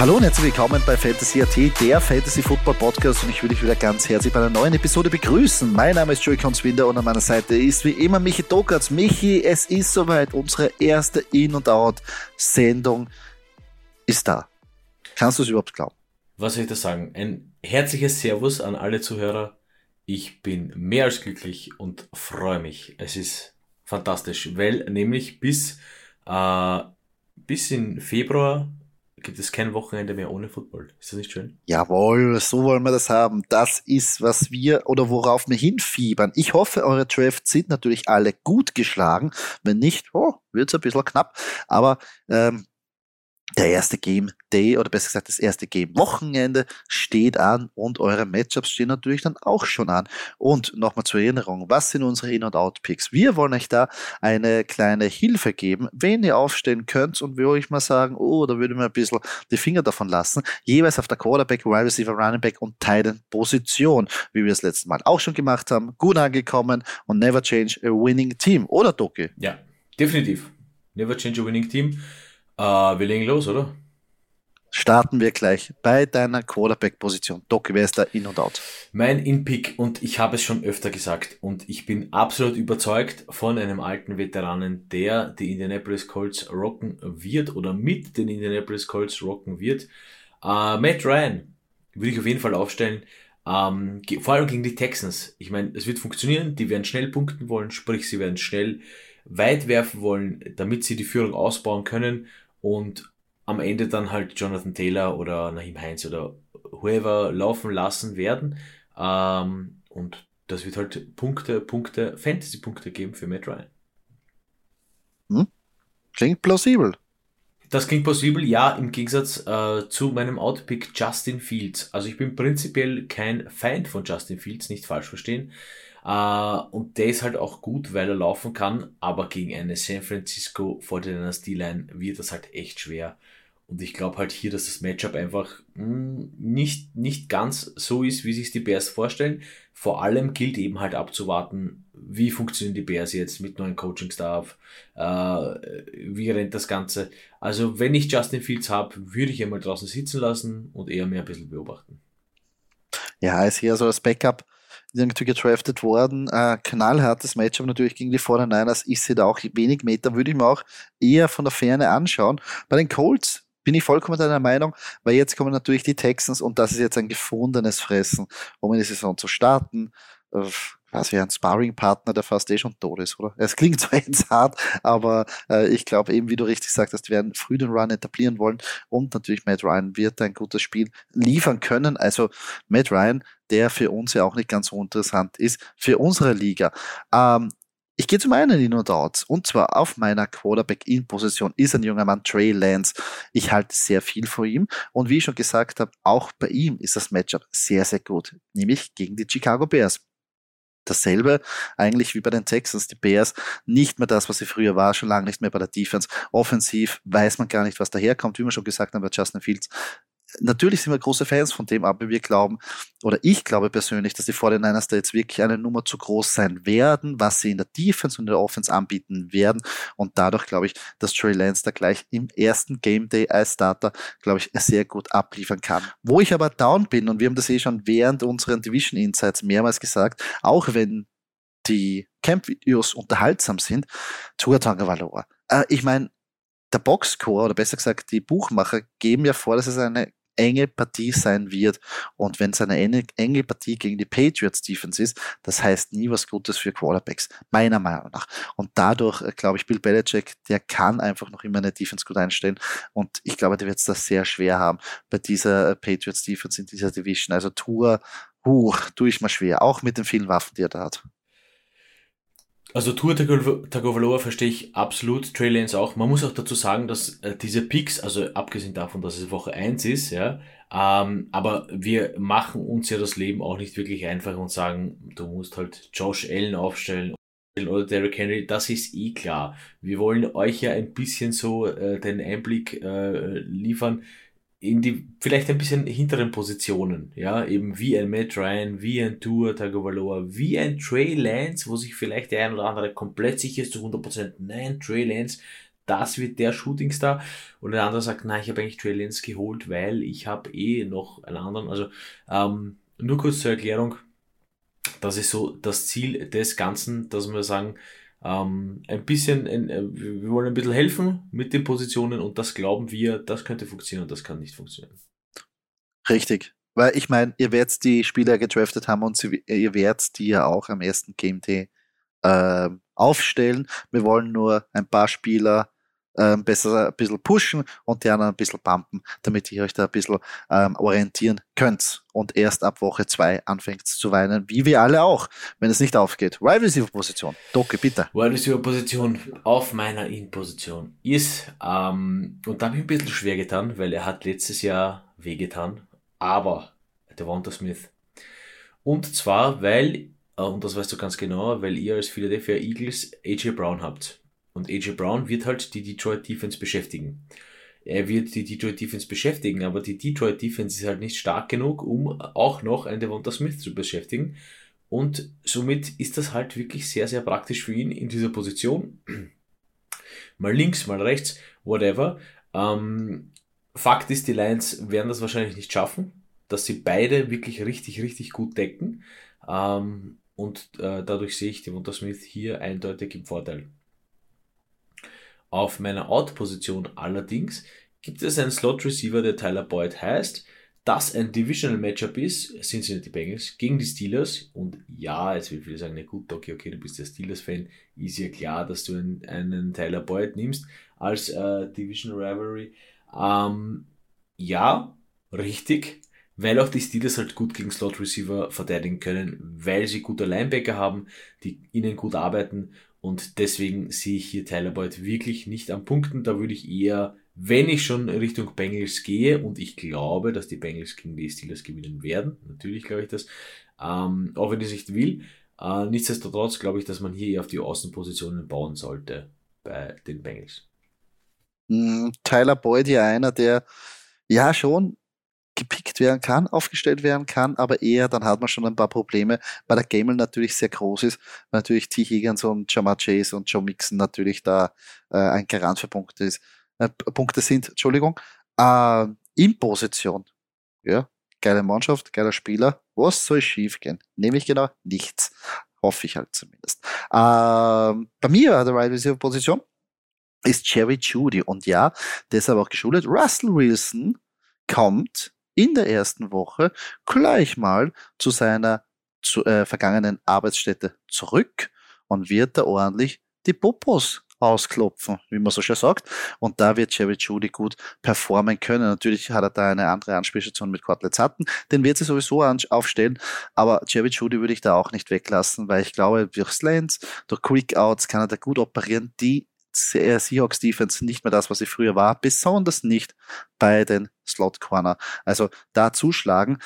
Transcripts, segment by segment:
Hallo und herzlich willkommen bei Fantasy AT, der Fantasy Football Podcast und ich will dich wieder ganz herzlich bei einer neuen Episode begrüßen. Mein Name ist Joey Conswinder und an meiner Seite ist wie immer Michi Dokatz. Michi, es ist soweit, unsere erste In- und Out-Sendung ist da. Kannst du es überhaupt glauben? Was soll ich da sagen? Ein herzliches Servus an alle Zuhörer. Ich bin mehr als glücklich und freue mich. Es ist fantastisch, weil nämlich bis, äh, bis in Februar gibt es kein Wochenende mehr ohne Football. Ist das nicht schön? Jawohl, so wollen wir das haben. Das ist, was wir oder worauf wir hinfiebern. Ich hoffe, eure Drafts sind natürlich alle gut geschlagen. Wenn nicht, oh, wird es ein bisschen knapp. Aber ähm, der erste Game Day oder besser gesagt das erste Game Wochenende steht an und eure Matchups stehen natürlich dann auch schon an. Und nochmal zur Erinnerung, was sind unsere In- und Out-Picks? Wir wollen euch da eine kleine Hilfe geben, wen ihr aufstellen könnt und wo ich mal sagen, oh, da würde mir ein bisschen die Finger davon lassen. Jeweils auf der Quarterback, Wide Receiver, Running Back und Titan Position, wie wir es letztes Mal auch schon gemacht haben. Gut angekommen und never change a winning team, oder Doki? Ja, definitiv. Never change a winning team. Uh, wir legen los, oder? Starten wir gleich bei deiner Quarterback-Position. Doc, wer ist da in und out? Mein In-Pick, und ich habe es schon öfter gesagt, und ich bin absolut überzeugt von einem alten Veteranen, der die Indianapolis Colts rocken wird oder mit den Indianapolis Colts rocken wird. Uh, Matt Ryan würde ich auf jeden Fall aufstellen. Um, vor allem gegen die Texans. Ich meine, es wird funktionieren, die werden schnell punkten wollen, sprich, sie werden schnell weit werfen wollen, damit sie die Führung ausbauen können und am Ende dann halt Jonathan Taylor oder Naheem Heinz oder whoever laufen lassen werden. Ähm, und das wird halt Punkte, Punkte, Fantasy-Punkte geben für Matt Ryan. Hm? Klingt plausibel. Das klingt plausibel, ja, im Gegensatz äh, zu meinem Outpick Justin Fields. Also ich bin prinzipiell kein Feind von Justin Fields, nicht falsch verstehen. Uh, und der ist halt auch gut, weil er laufen kann, aber gegen eine San Francisco 49ers D-Line wird das halt echt schwer. Und ich glaube halt hier, dass das Matchup einfach mh, hm, nicht, nicht ganz so ist, wie sich die Bears vorstellen. Vor allem gilt eben halt abzuwarten, wie funktionieren die Bears jetzt mit neuen Coaching-Staff, äh, wie rennt das Ganze. Also wenn ich Justin Fields habe, würde ich ihn mal draußen sitzen lassen und eher mehr ein bisschen beobachten. Ja, ist hier so als Backup irgendwie gedraftet worden. Äh, knallhartes Matchup natürlich gegen die 49ers. Ich sehe da auch wenig Meter, würde ich mir auch eher von der Ferne anschauen. Bei den Colts bin ich vollkommen deiner Meinung, weil jetzt kommen natürlich die Texans und das ist jetzt ein gefundenes Fressen, um in die Saison zu starten. Quasi ein Sparring-Partner, der fast eh schon tot ist, oder? Es klingt zwar jetzt hart, aber äh, ich glaube eben, wie du richtig sagst, die werden früh den Run etablieren wollen und natürlich Matt Ryan wird ein gutes Spiel liefern können. Also Matt Ryan, der für uns ja auch nicht ganz so interessant ist, für unsere Liga. Ähm, ich gehe zum einen in und out. Und zwar auf meiner Quarterback-In-Position ist ein junger Mann, Trey Lance. Ich halte sehr viel von ihm. Und wie ich schon gesagt habe, auch bei ihm ist das Matchup sehr, sehr gut. Nämlich gegen die Chicago Bears dasselbe eigentlich wie bei den Texans. Die Bears nicht mehr das, was sie früher war, schon lange nicht mehr bei der Defense. Offensiv weiß man gar nicht, was daherkommt, wie wir schon gesagt haben bei Justin Fields natürlich sind wir große Fans von dem, aber wir glauben, oder ich glaube persönlich, dass die 49ers da jetzt wirklich eine Nummer zu groß sein werden, was sie in der Defense und in der Offense anbieten werden. Und dadurch glaube ich, dass Trey Lance da gleich im ersten Game Day als Starter, glaube ich, sehr gut abliefern kann. Wo ich aber down bin, und wir haben das eh schon während unseren Division Insights mehrmals gesagt, auch wenn die Camp-Videos unterhaltsam sind, Tua Tagovailoa. Äh, ich meine, der Boxscore oder besser gesagt die Buchmacher geben ja vor, dass es eine enge Partie sein wird. Und wenn es eine enge, Partie gegen die Patriots Defense ist, das heißt nie was Gutes für Quarterbacks, meiner Meinung nach. Und dadurch, äh, glaube ich, Bill Belichick, der kann einfach noch immer eine Defense gut einstellen. Und ich glaube, der wird es da sehr schwer haben bei dieser äh, Patriots Defense in dieser Division. Also Tour, huh, tue ich mal schwer, auch mit den vielen Waffen, die er da hat. Also Tour Tagovailoa verstehe ich absolut, Trey Lance auch. Man muss auch dazu sagen, dass äh, diese Picks, also abgesehen davon, dass es Woche 1 ist, ja, ähm, aber wir machen uns ja das Leben auch nicht wirklich einfach und sagen, du musst halt Josh Allen aufstellen oder Derrick Henry, das ist eh klar. Wir wollen euch ja ein bisschen so äh, den Einblick äh, liefern, in die vielleicht ein bisschen hinteren Positionen, ja, eben wie ein Matt Ryan, wie ein Tour Tagovailoa, wie ein Trey Lance, wo sich vielleicht der ein oder andere komplett sicher ist zu 100%, nein, Trey Lance, das wird der Shootingstar. Und der andere sagt, nein, ich habe eigentlich Trey Lance geholt, weil ich habe eh noch einen anderen. Also ähm, nur kurz zur Erklärung, das ist so das Ziel des Ganzen, dass wir sagen, ähm, ein bisschen, äh, wir wollen ein bisschen helfen mit den Positionen und das glauben wir, das könnte funktionieren und das kann nicht funktionieren. Richtig. Weil ich meine, ihr werdet die Spieler gedraftet haben und sie, ihr werdet die ja auch am ersten Day äh, aufstellen. Wir wollen nur ein paar Spieler ein bisschen pushen und die anderen ein bisschen pumpen, damit ihr euch da ein bisschen ähm, orientieren könnt und erst ab Woche zwei anfängt zu weinen, wie wir alle auch, wenn es nicht aufgeht. Wide Receiver Position. Doke, bitte. Wide Receiver Position auf meiner In-Position ist, ähm, und da habe ich ein bisschen schwer getan, weil er hat letztes Jahr wehgetan, aber Devonta Smith. Und zwar, weil, äh, und das weißt du ganz genau, weil ihr als Philadelphia Eagles AJ Brown habt. Und AJ Brown wird halt die Detroit Defense beschäftigen. Er wird die Detroit Defense beschäftigen, aber die Detroit Defense ist halt nicht stark genug, um auch noch einen Devonta Smith zu beschäftigen. Und somit ist das halt wirklich sehr, sehr praktisch für ihn in dieser Position. mal links, mal rechts, whatever. Ähm, Fakt ist, die Lions werden das wahrscheinlich nicht schaffen, dass sie beide wirklich richtig, richtig gut decken. Ähm, und äh, dadurch sehe ich Devonta Smith hier eindeutig im Vorteil. Auf meiner Out-Position allerdings gibt es einen Slot-Receiver, der Tyler Boyd heißt, das ein Divisional Matchup ist, Cincinnati Bengals gegen die Steelers. Und ja, jetzt will viele sagen, na gut, okay, okay, du bist der Steelers-Fan, ist ja klar, dass du einen, einen Tyler Boyd nimmst als äh, Divisional Rivalry. Ähm, ja, richtig, weil auch die Steelers halt gut gegen Slot Receiver verteidigen können, weil sie gute Linebacker haben, die ihnen gut arbeiten und deswegen sehe ich hier Tyler Boyd wirklich nicht am Punkten. Da würde ich eher, wenn ich schon Richtung Bengals gehe, und ich glaube, dass die Bengals gegen die Steelers gewinnen werden, natürlich glaube ich das, ähm, auch wenn ich es nicht will, äh, nichtsdestotrotz glaube ich, dass man hier eher auf die Außenpositionen bauen sollte bei den Bengals. Hm, Tyler Boyd ja einer, der ja schon gepickt werden kann, aufgestellt werden kann, aber eher, dann hat man schon ein paar Probleme, weil der Gamel natürlich sehr groß ist, weil natürlich T. Higgins und Jamar Chase und Joe Mixon natürlich da äh, ein Garant für Punkte, ist, äh, Punkte sind, Entschuldigung, äh, in Position. Ja, geile Mannschaft, geiler Spieler. Was soll schief gehen? Nämlich genau nichts. Hoffe ich halt zumindest. Ähm, bei mir der Right Receiver Position ist Jerry Judy und ja, deshalb auch geschult. Russell Wilson kommt in der ersten Woche gleich mal zu seiner zu, äh, vergangenen Arbeitsstätte zurück und wird da ordentlich die Popos ausklopfen, wie man so schön sagt. Und da wird Jerry Judy gut performen können. Natürlich hat er da eine andere Anspielstation mit Cortlet Sutton. Den wird sie sowieso aufstellen. Aber Jerry Judy würde ich da auch nicht weglassen, weil ich glaube, durch Slants, durch Quick Outs kann er da gut operieren. Die Seahawks Defense nicht mehr das, was sie früher war, besonders nicht bei den Slot Corner. Also da zuschlagen.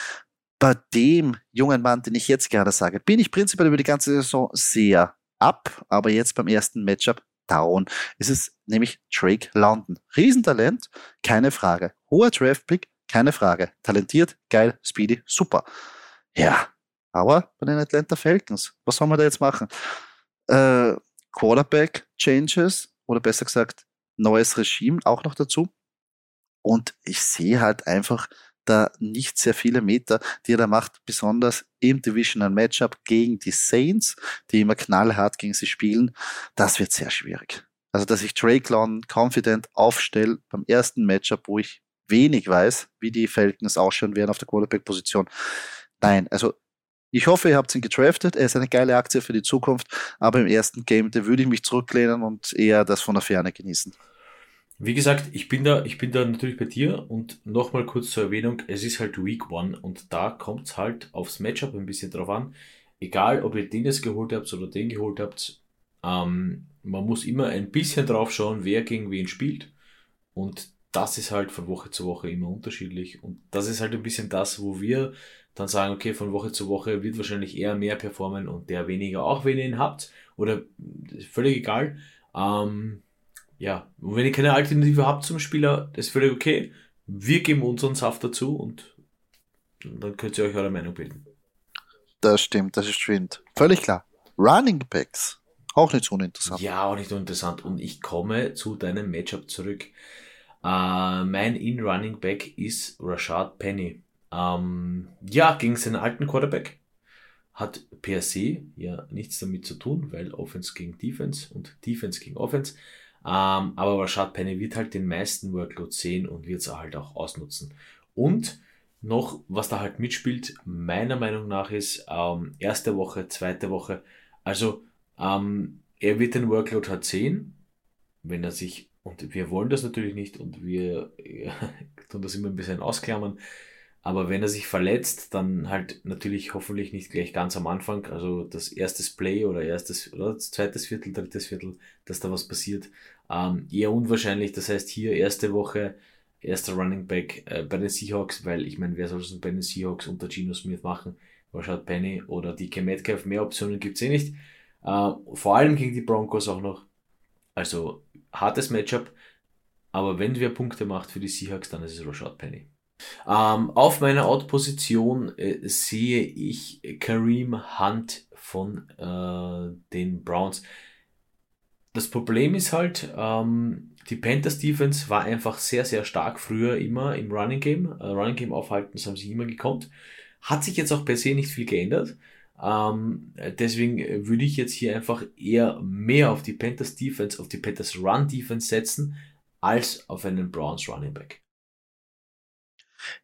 Bei dem jungen Mann, den ich jetzt gerne sage, bin ich prinzipiell über die ganze Saison sehr ab, aber jetzt beim ersten Matchup down. Es ist nämlich Drake London. Riesentalent, keine Frage. Hoher Draftpick, keine Frage. Talentiert, geil, speedy, super. Ja, aber bei den Atlanta Falcons, was soll man da jetzt machen? Äh, Quarterback Changes, oder besser gesagt neues Regime auch noch dazu. Und ich sehe halt einfach da nicht sehr viele Meter, die er da macht, besonders im Divisional Matchup gegen die Saints, die immer knallhart gegen sie spielen. Das wird sehr schwierig. Also, dass ich Drake London confident aufstelle beim ersten Matchup, wo ich wenig weiß, wie die Falcons ausschauen werden auf der Quarterback-Position. Nein, also ich hoffe, ihr habt ihn gedraftet. Er ist eine geile Aktie für die Zukunft, aber im ersten Game, da würde ich mich zurücklehnen und eher das von der Ferne genießen. Wie gesagt, ich bin da, ich bin da natürlich bei dir und nochmal kurz zur Erwähnung, es ist halt Week One und da kommt es halt aufs Matchup ein bisschen drauf an. Egal, ob ihr den jetzt geholt habt oder den geholt habt, ähm, man muss immer ein bisschen drauf schauen, wer gegen wen spielt. Und das ist halt von Woche zu Woche immer unterschiedlich. Und das ist halt ein bisschen das, wo wir dann sagen, okay, von Woche zu Woche wird wahrscheinlich eher mehr performen und der weniger, auch wenn ihr ihn habt. Oder völlig egal. Ähm, ja, und wenn ihr keine Alternative habt zum Spieler, das ist völlig okay. Wir geben unseren Saft dazu und dann könnt ihr euch eure Meinung bilden. Das stimmt, das ist stimmt. Völlig klar. Running Backs Auch nicht so uninteressant. Ja, auch nicht uninteressant. Und ich komme zu deinem Matchup zurück. Äh, mein In-Running Back ist Rashad Penny. Ähm, ja, gegen seinen alten Quarterback. Hat per se ja nichts damit zu tun, weil Offense gegen Defense und Defense gegen Offense. Ähm, aber Rashad Penny wird halt den meisten Workload sehen und wird es halt auch ausnutzen. Und noch, was da halt mitspielt, meiner Meinung nach ist, ähm, erste Woche, zweite Woche, also ähm, er wird den Workload halt sehen, wenn er sich, und wir wollen das natürlich nicht und wir ja, tun das immer ein bisschen ausklammern, aber wenn er sich verletzt, dann halt natürlich hoffentlich nicht gleich ganz am Anfang, also das erste Play oder erstes oder zweites Viertel, drittes Viertel, dass da was passiert. Ähm, eher unwahrscheinlich, das heißt hier erste Woche, erster Running Back äh, bei den Seahawks, weil ich meine, wer soll es bei den Seahawks unter Geno Smith machen? Rashad Penny oder DK Metcalf, mehr Optionen gibt's eh nicht. Äh, vor allem gegen die Broncos auch noch. Also hartes Matchup. Aber wenn wer Punkte macht für die Seahawks, dann ist es Rashad Penny. Ähm, auf meiner Out-Position äh, sehe ich Kareem Hunt von äh, den Browns. Das Problem ist halt, ähm, die Panthers Defense war einfach sehr, sehr stark früher immer im Running Game. Äh, Running Game aufhalten, das haben sie immer gekonnt. Hat sich jetzt auch per se nicht viel geändert. Ähm, deswegen würde ich jetzt hier einfach eher mehr auf die Panthers Defense, auf die Panthers Run Defense setzen, als auf einen Browns Running Back.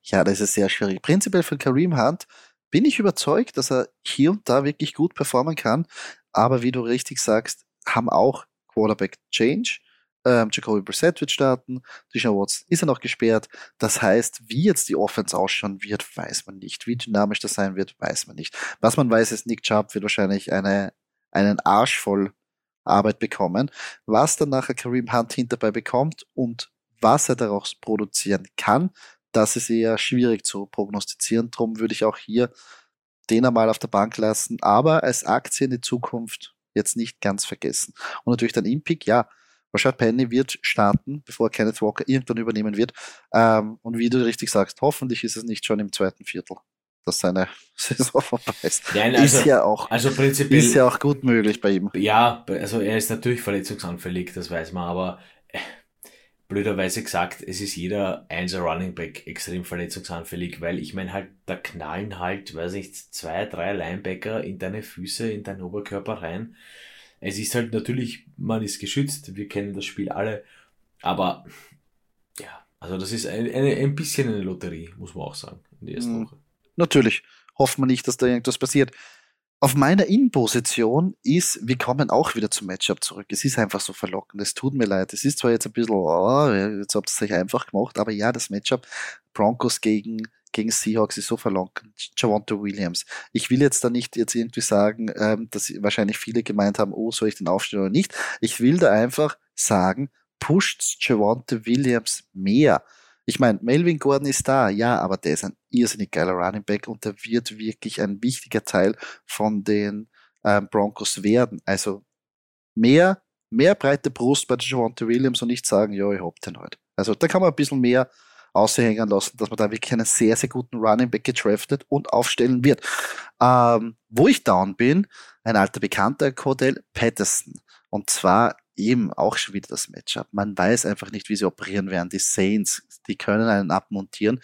Ja, das ist sehr schwierig. Prinzipiell für Kareem Hunt bin ich überzeugt, dass er hier und da wirklich gut performen kann. Aber wie du richtig sagst, haben auch Quarterback Change. Ähm, Jacoby Brissett wird starten, Deshaun Watson ist er noch gesperrt. Das heißt, wie jetzt die Offense ausschauen wird, weiß man nicht. Wie dynamisch das sein wird, weiß man nicht. Was man weiß, ist, Nick Chubb wird wahrscheinlich eine, einen Arsch voll Arbeit bekommen. Was dann nachher Kareem Hunt hinterbei bekommt und was er daraus produzieren kann, das ist eher schwierig zu prognostizieren. Darum würde ich auch hier den einmal auf der Bank lassen, aber als Aktie in die Zukunft jetzt nicht ganz vergessen. Und natürlich dann Impic, ja, Rashad Penny wird starten, bevor Kenneth Walker irgendwann übernehmen wird. Ähm, und wie du richtig sagst, hoffentlich ist es nicht schon im zweiten Viertel, dass seine Saison vorbei ist. Nein, also, ist ja auch, also prinzipiell, ist ja auch gut möglich bei ihm. Ja, also er ist natürlich verletzungsanfällig, das weiß man, aber blöderweise gesagt, es ist jeder Einser Running Back extrem verletzungsanfällig, weil ich meine halt, da knallen halt, weiß ich, zwei, drei Linebacker in deine Füße, in deinen Oberkörper rein. Es ist halt natürlich, man ist geschützt, wir kennen das Spiel alle, aber ja, also das ist ein, eine, ein bisschen eine Lotterie, muss man auch sagen, in der ersten mhm. Woche. Natürlich, hoffen wir nicht, dass da irgendwas passiert. Auf meiner In-Position ist, wir kommen auch wieder zum Matchup zurück. Es ist einfach so verlockend. Es tut mir leid. Es ist zwar jetzt ein bisschen, oh, jetzt habt ihr es euch einfach gemacht, aber ja, das Matchup Broncos gegen, gegen Seahawks ist so verlockend. Javonte Williams. Ich will jetzt da nicht jetzt irgendwie sagen, ähm, dass wahrscheinlich viele gemeint haben, oh, soll ich den aufstellen oder nicht. Ich will da einfach sagen, pusht Javonte Williams mehr. Ich meine, Melvin Gordon ist da, ja, aber der ist ein irrsinnig geiler Running Back und der wird wirklich ein wichtiger Teil von den ähm, Broncos werden. Also mehr, mehr breite Brust bei Javante Williams und nicht sagen, ja, ich hab den heute. Also da kann man ein bisschen mehr aushängen lassen, dass man da wirklich einen sehr, sehr guten Running Back getraftet und aufstellen wird. Ähm, wo ich down bin, ein alter Bekannter, Cordell Patterson. Und zwar eben auch schon wieder das Matchup. Man weiß einfach nicht, wie sie operieren werden. Die Saints, die können einen abmontieren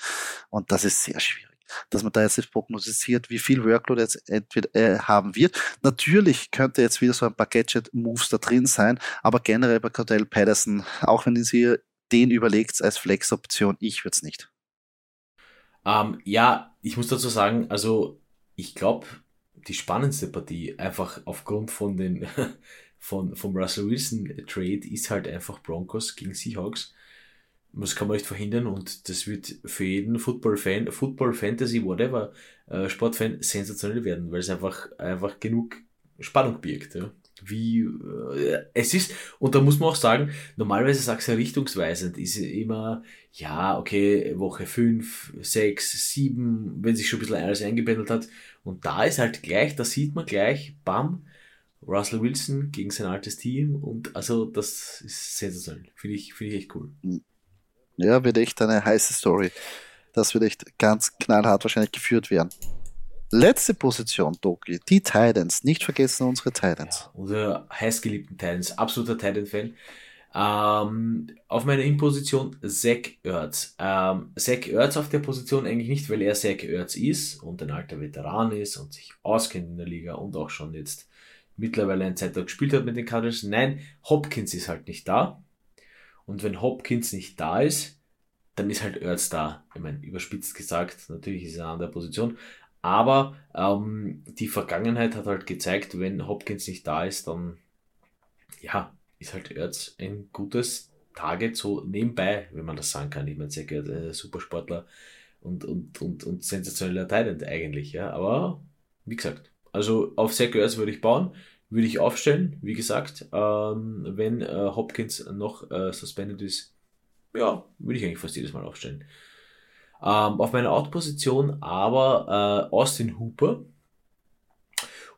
und das ist sehr schwierig. Dass man da jetzt prognostiziert, wie viel Workload jetzt entweder äh, haben wird. Natürlich könnte jetzt wieder so ein paar Gadget-Moves da drin sein, aber generell bei Cordell Patterson, auch wenn sie den überlegt als Flex-Option, ich würde es nicht. Ähm, ja, ich muss dazu sagen, also ich glaube, die spannendste Partie, einfach aufgrund von den von, vom Russell Wilson Trade ist halt einfach Broncos gegen Seahawks. Das kann man nicht verhindern und das wird für jeden Football-Fan, Football, Fantasy, whatever, äh, Sportfan sensationell werden, weil es einfach, einfach genug Spannung birgt. Ja. Wie äh, es ist, und da muss man auch sagen, normalerweise sagst du ja richtungsweisend, ist immer, ja, okay, Woche 5, 6, 7, wenn sich schon ein bisschen alles eingebändelt hat. Und da ist halt gleich, da sieht man gleich, bam, Russell Wilson gegen sein altes Team und also das ist sensationell. Finde ich, finde ich echt cool. Ja, wird echt eine heiße Story. Das wird echt ganz knallhart wahrscheinlich geführt werden. Letzte Position, Doki, die Titans. Nicht vergessen unsere Titans. Ja, unsere heißgeliebten Titans, absoluter Titan-Fan. Ähm, auf meiner In-Position Zach Ertz. Ähm, Zach Ertz auf der Position eigentlich nicht, weil er Zach Ertz ist und ein alter Veteran ist und sich auskennt in der Liga und auch schon jetzt mittlerweile ein Zeit gespielt hat mit den Cardinals. Nein, Hopkins ist halt nicht da. Und wenn Hopkins nicht da ist, dann ist halt Ertz da. Ich meine, überspitzt gesagt, natürlich ist er an der Position. Aber ähm, die Vergangenheit hat halt gezeigt, wenn Hopkins nicht da ist, dann ja, ist halt Erz ein gutes Target so nebenbei, wenn man das sagen kann. Ich meine, sehr gehört äh, Supersportler und, und, und, und sensationeller Talent eigentlich, ja. Aber wie gesagt, also auf Zach Ertz würde ich bauen, würde ich aufstellen, wie gesagt, ähm, wenn äh, Hopkins noch äh, suspended ist, ja, würde ich eigentlich fast jedes Mal aufstellen. Ähm, auf meiner Out-Position aber äh, Austin Hooper,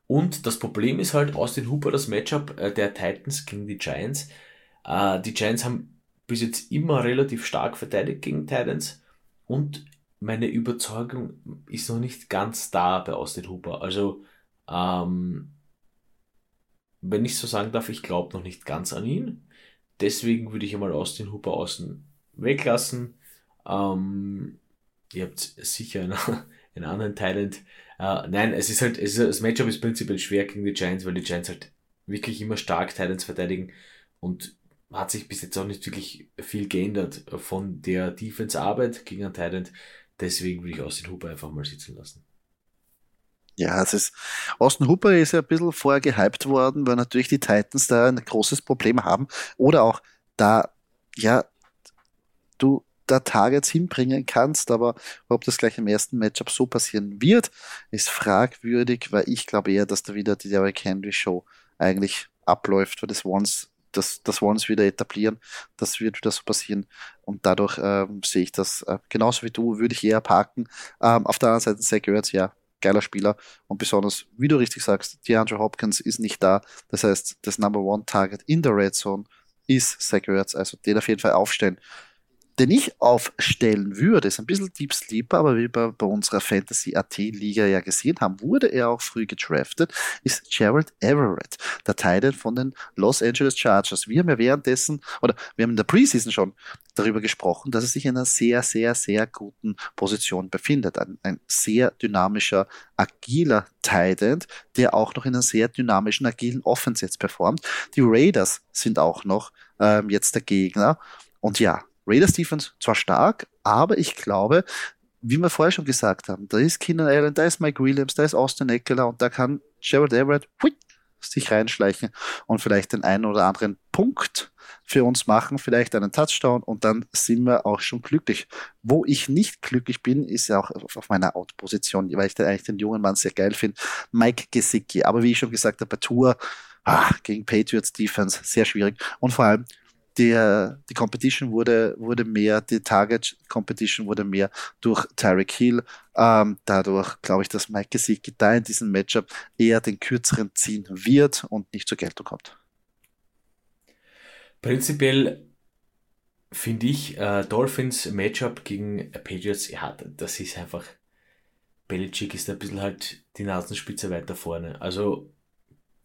und das Problem ist halt Austin Hooper, das Matchup äh, der Titans gegen die Giants. Äh, die Giants haben bis jetzt immer relativ stark verteidigt gegen Titans und meine Überzeugung ist noch nicht ganz da bei Austin Hooper. Also, ähm, wenn ich so sagen darf, ich glaube noch nicht ganz an ihn. Deswegen würde ich einmal Austin Hooper außen weglassen. Ähm, ihr habt sicher einen, einen anderen Talent, Uh, nein, es ist halt, es ist, das Matchup ist prinzipiell schwer gegen die Giants, weil die Giants halt wirklich immer stark Titans verteidigen und hat sich bis jetzt auch nicht wirklich viel geändert von der Defense-Arbeit gegen einen Titan. Deswegen würde ich Austin Hooper einfach mal sitzen lassen. Ja, es ist, Austin Hooper ist ja ein bisschen vorher gehypt worden, weil natürlich die Titans da ein großes Problem haben oder auch da, ja, du da Targets hinbringen kannst, aber ob das gleich im ersten Matchup so passieren wird, ist fragwürdig, weil ich glaube eher, dass da wieder die Derrick Henry Show eigentlich abläuft, weil das Ones, das, das Ones wieder etablieren, das wird wieder so passieren und dadurch ähm, sehe ich das äh, genauso wie du, würde ich eher parken. Ähm, auf der anderen Seite Zach Ertz, ja, geiler Spieler. Und besonders, wie du richtig sagst, DeAndre Hopkins ist nicht da, das heißt, das Number One Target in der Red Zone ist Zach Ertz, also den auf jeden Fall aufstellen. Den ich aufstellen würde, ist ein bisschen Deep Sleeper, aber wie wir bei unserer Fantasy AT Liga ja gesehen haben, wurde er auch früh gedraftet, ist Gerald Everett, der Teil von den Los Angeles Chargers. Wir haben ja währenddessen, oder wir haben in der Preseason schon darüber gesprochen, dass er sich in einer sehr, sehr, sehr guten Position befindet. Ein, ein sehr dynamischer, agiler Tight der auch noch in einer sehr dynamischen, agilen Offense jetzt performt. Die Raiders sind auch noch ähm, jetzt der Gegner. Und ja, Raiders Defense zwar stark, aber ich glaube, wie wir vorher schon gesagt haben, da ist Keenan Allen, da ist Mike Williams, da ist Austin Eckler und da kann Gerald Everett sich reinschleichen und vielleicht den einen oder anderen Punkt für uns machen, vielleicht einen Touchdown und dann sind wir auch schon glücklich. Wo ich nicht glücklich bin, ist ja auch auf meiner Out-Position, weil ich den, eigentlich den jungen Mann sehr geil finde, Mike Gesicki. Aber wie ich schon gesagt habe, bei Tour ah, gegen Patriots Defense sehr schwierig und vor allem der, die Competition wurde, wurde mehr, die Target Competition wurde mehr durch Tyreek Hill. Ähm, dadurch glaube ich, dass Mike Gesicki da in diesem Matchup eher den kürzeren ziehen wird und nicht zur Geltung kommt. Prinzipiell finde ich äh, Dolphins Matchup gegen Patriots, ja, das ist einfach, Belichick ist ein bisschen halt die Nasenspitze weiter vorne. Also,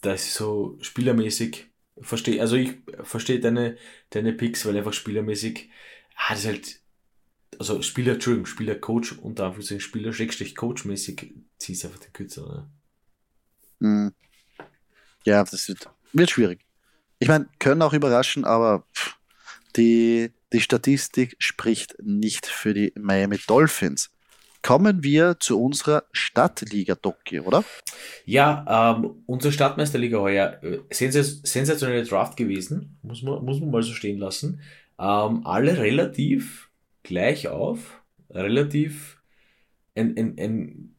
das ist so spielermäßig verstehe, also ich verstehe deine, deine Picks, weil einfach spielermäßig, ah, das ist halt, also Spieler, Entschuldigung, Spieler, Coach, unter Anführungszeichen Spieler, Schrägstrich, Coach-mäßig, ziehst einfach den Kürzer, oder? Hm. Ja, das wird, wird schwierig. Ich meine, können auch überraschen, aber die, die Statistik spricht nicht für die Miami Dolphins kommen wir zu unserer Stadtliga, Doki, oder? Ja, ähm, unsere Stadtmeisterliga heuer, äh, sensationelle Draft gewesen, muss man, muss man mal so stehen lassen. Ähm, alle relativ gleich auf, relativ, ein, ein, ein,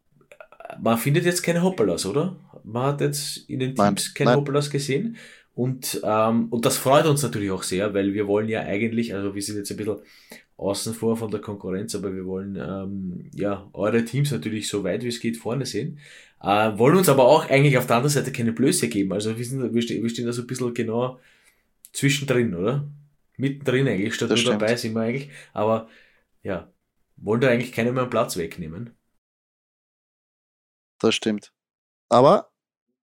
man findet jetzt keine Hoppelas, oder? Man hat jetzt in den Teams nein, keine nein. Hoppelas gesehen. Und, ähm, und das freut uns natürlich auch sehr, weil wir wollen ja eigentlich, also wir sind jetzt ein bisschen außen vor von der Konkurrenz, aber wir wollen ähm, ja eure Teams natürlich so weit wie es geht vorne sehen. Äh, wollen uns aber auch eigentlich auf der anderen Seite keine Blöße geben. Also wir, sind, wir, stehen, wir stehen da so ein bisschen genau zwischendrin, oder? Mittendrin eigentlich, statt nur dabei sind wir eigentlich. Aber ja, wollen da eigentlich keinen mehr Platz wegnehmen. Das stimmt. Aber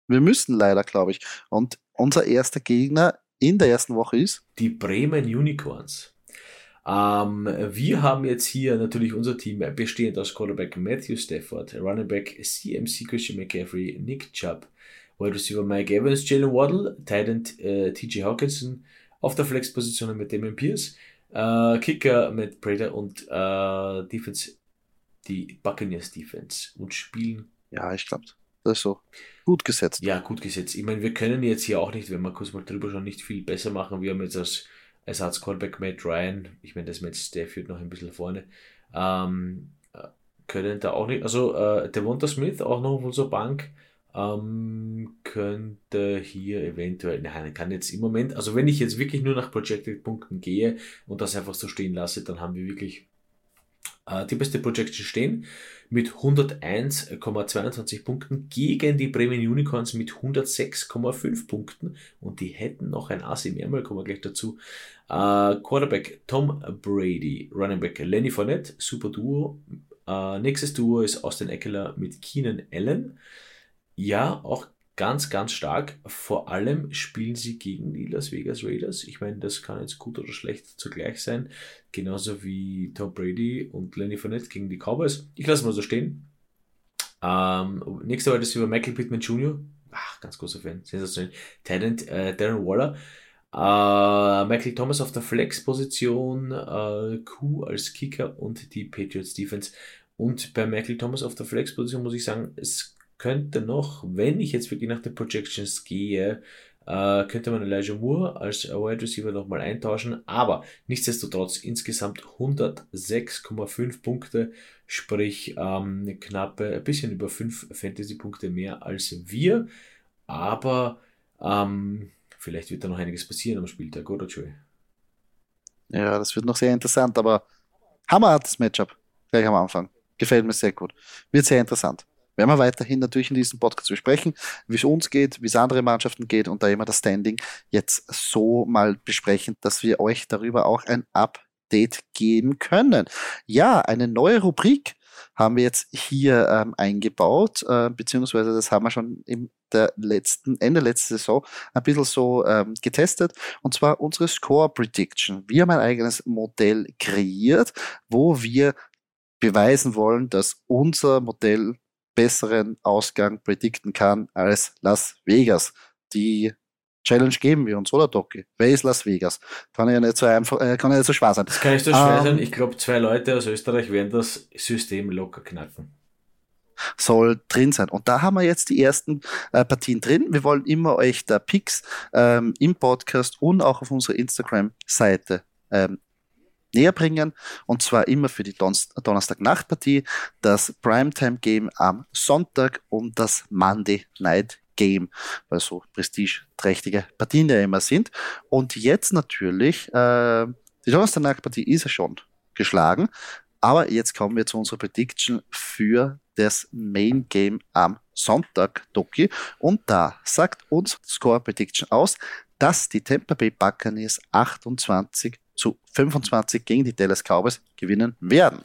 wir müssen leider, glaube ich. Und unser erster Gegner in der ersten Woche ist? Die Bremen Unicorns. Ähm, wir haben jetzt hier natürlich unser Team bestehend aus Quarterback Matthew Stafford, Running Back CMC Christian McCaffrey, Nick Chubb, Wide Receiver Mike Evans, Jalen Waddle, Titan äh, TJ Hawkinson, auf der Flexposition mit Damon Pierce, äh, Kicker mit Prater und äh, Defense, die Buccaneers Defense und spielen. Ja, ich glaube, das ist so gut gesetzt. Ja, gut gesetzt. Ich meine, wir können jetzt hier auch nicht, wenn wir kurz mal drüber schon nicht viel besser machen. Wir haben jetzt als Ersatz Callback Matt Ryan, ich meine, das Matt Stafford noch ein bisschen vorne, ähm, können da auch nicht, also äh, Devonta Smith auch noch auf unserer Bank, ähm, könnte hier eventuell, nein, kann jetzt im Moment, also wenn ich jetzt wirklich nur nach Projected Punkten gehe und das einfach so stehen lasse, dann haben wir wirklich die beste Projection stehen mit 101,22 Punkten gegen die Bremen Unicorns mit 106,5 Punkten und die hätten noch ein Assi mehrmal, kommen wir gleich dazu. Äh, Quarterback Tom Brady, Running Back Lenny Fournette, super Duo. Äh, nächstes Duo ist Austin Eckler mit Keenan Allen. Ja, auch ganz, ganz stark. Vor allem spielen sie gegen die Las Vegas Raiders. Ich meine, das kann jetzt gut oder schlecht zugleich sein. Genauso wie Tom Brady und Lenny Fournette gegen die Cowboys. Ich lasse mal so stehen. Ähm, nächste Woche ist über Michael Pittman Jr. Ach, ganz großer Fan. Sensationell. Talent äh, Darren Waller. Äh, Michael Thomas auf der Flex-Position. Äh, Q als Kicker und die Patriots Defense. Und bei Michael Thomas auf der Flex-Position muss ich sagen, es könnte noch, wenn ich jetzt wirklich nach den Projections gehe, äh, könnte man Elijah Moore als Wide Receiver nochmal eintauschen, aber nichtsdestotrotz insgesamt 106,5 Punkte, sprich ähm, knapp ein bisschen über 5 Fantasy-Punkte mehr als wir, aber ähm, vielleicht wird da noch einiges passieren am Spieltag, oder Joey? Ja, das wird noch sehr interessant, aber hammerhartes Matchup gleich am Anfang. Gefällt mir sehr gut. Wird sehr interessant werden wir weiterhin natürlich in diesem Podcast besprechen, wie es uns geht, wie es andere Mannschaften geht und da immer das Standing jetzt so mal besprechen, dass wir euch darüber auch ein Update geben können. Ja, eine neue Rubrik haben wir jetzt hier ähm, eingebaut, äh, beziehungsweise das haben wir schon im der letzten, Ende letzter Saison ein bisschen so ähm, getestet, und zwar unsere Score Prediction. Wir haben ein eigenes Modell kreiert, wo wir beweisen wollen, dass unser Modell besseren Ausgang predikten kann als Las Vegas. Die Challenge geben wir uns, oder Doki? Wer ist Las Vegas? Kann ja nicht so einfach, äh, kann ja nicht so schwer sein. Das kann nicht so schwer um, sein. Ich glaube, zwei Leute aus Österreich werden das System locker knacken. Soll drin sein. Und da haben wir jetzt die ersten äh, Partien drin. Wir wollen immer euch da Picks ähm, im Podcast und auch auf unserer Instagram-Seite ähm, näher bringen. Und zwar immer für die Don Donnerstag-Nachtpartie, das Primetime-Game am Sonntag und das Monday Night Game, weil so prestigeträchtige Partien ja immer sind. Und jetzt natürlich, äh, die Donnerstag-Nachtpartie ist ja schon geschlagen, aber jetzt kommen wir zu unserer Prediction für das Main Game am Sonntag, Doki. Und da sagt uns Score Prediction aus, dass die Tampa Bay Buccaneers 28 zu 25 gegen die Dallas Cowboys gewinnen werden.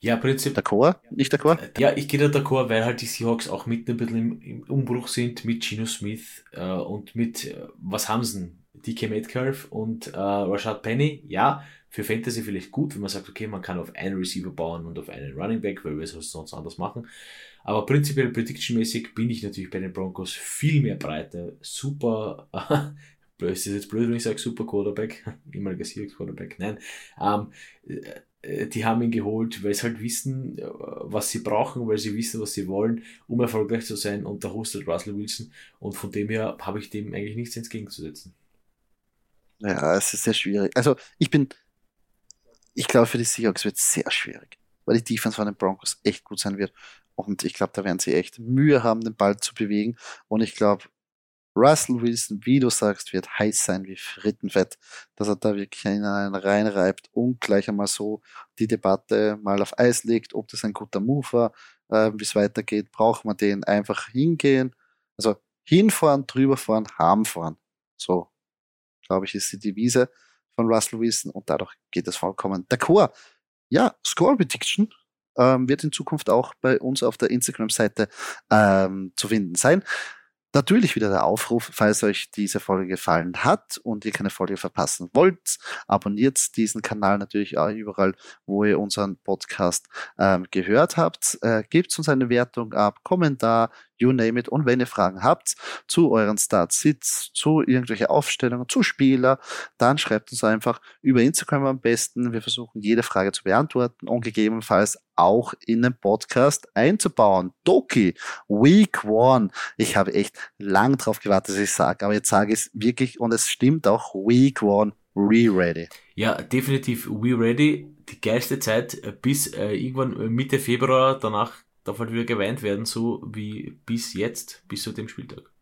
Ja, Prinzip. D'accord? Nicht d'accord? Ja, ich gehe da d'accord, weil halt die Seahawks auch mit ein bisschen im, im Umbruch sind mit Gino Smith äh, und mit, äh, was haben sie denn? DK Metcalf und äh, Rashad Penny. Ja, für Fantasy vielleicht gut, wenn man sagt, okay, man kann auf einen Receiver bauen und auf einen Running Back, weil wir es sonst anders machen. Aber prinzipiell prediction-mäßig bin ich natürlich bei den Broncos viel mehr Breite. Super es ist jetzt blöd, wenn ich sage Super Quarterback, ehemaliger Seahawks Quarterback, nein, ähm, äh, die haben ihn geholt, weil sie halt wissen, äh, was sie brauchen, weil sie wissen, was sie wollen, um erfolgreich zu sein. Und da hostet Russell Wilson. Und von dem her habe ich dem eigentlich nichts entgegenzusetzen. Ja, es ist sehr schwierig. Also ich bin, ich glaube für die Seahawks wird es sehr schwierig, weil die Defense von den Broncos echt gut sein wird. Und ich glaube, da werden sie echt Mühe haben, den Ball zu bewegen. Und ich glaube, Russell Wilson, wie du sagst, wird heiß sein wie Frittenfett, dass er da wirklich einen reinreibt und gleich einmal so die Debatte mal auf Eis legt, ob das ein guter Move war, äh, wie es weitergeht, braucht man den einfach hingehen, also hinfahren, drüber fahren, haben fahren. So, glaube ich, ist die Devise von Russell Wilson und dadurch geht es vollkommen d'accord. Ja, Score Prediction ähm, wird in Zukunft auch bei uns auf der Instagram-Seite ähm, zu finden sein. Natürlich wieder der Aufruf, falls euch diese Folge gefallen hat und ihr keine Folge verpassen wollt, abonniert diesen Kanal natürlich auch überall, wo ihr unseren Podcast ähm, gehört habt. Äh, gebt uns eine Wertung ab, Kommentar, you name it. Und wenn ihr Fragen habt zu euren Start-Sits, zu irgendwelche Aufstellungen, zu Spieler, dann schreibt uns einfach über Instagram am besten. Wir versuchen jede Frage zu beantworten und gegebenenfalls auch in den Podcast einzubauen. Doki, Week One. Ich habe echt lang drauf gewartet, dass ich sage, aber jetzt sage ich es wirklich und es stimmt auch Week One. Re-ready. Ja, definitiv We Ready. Die geilste Zeit bis äh, irgendwann Mitte Februar. Danach darf halt wieder geweint werden, so wie bis jetzt, bis zu dem Spieltag.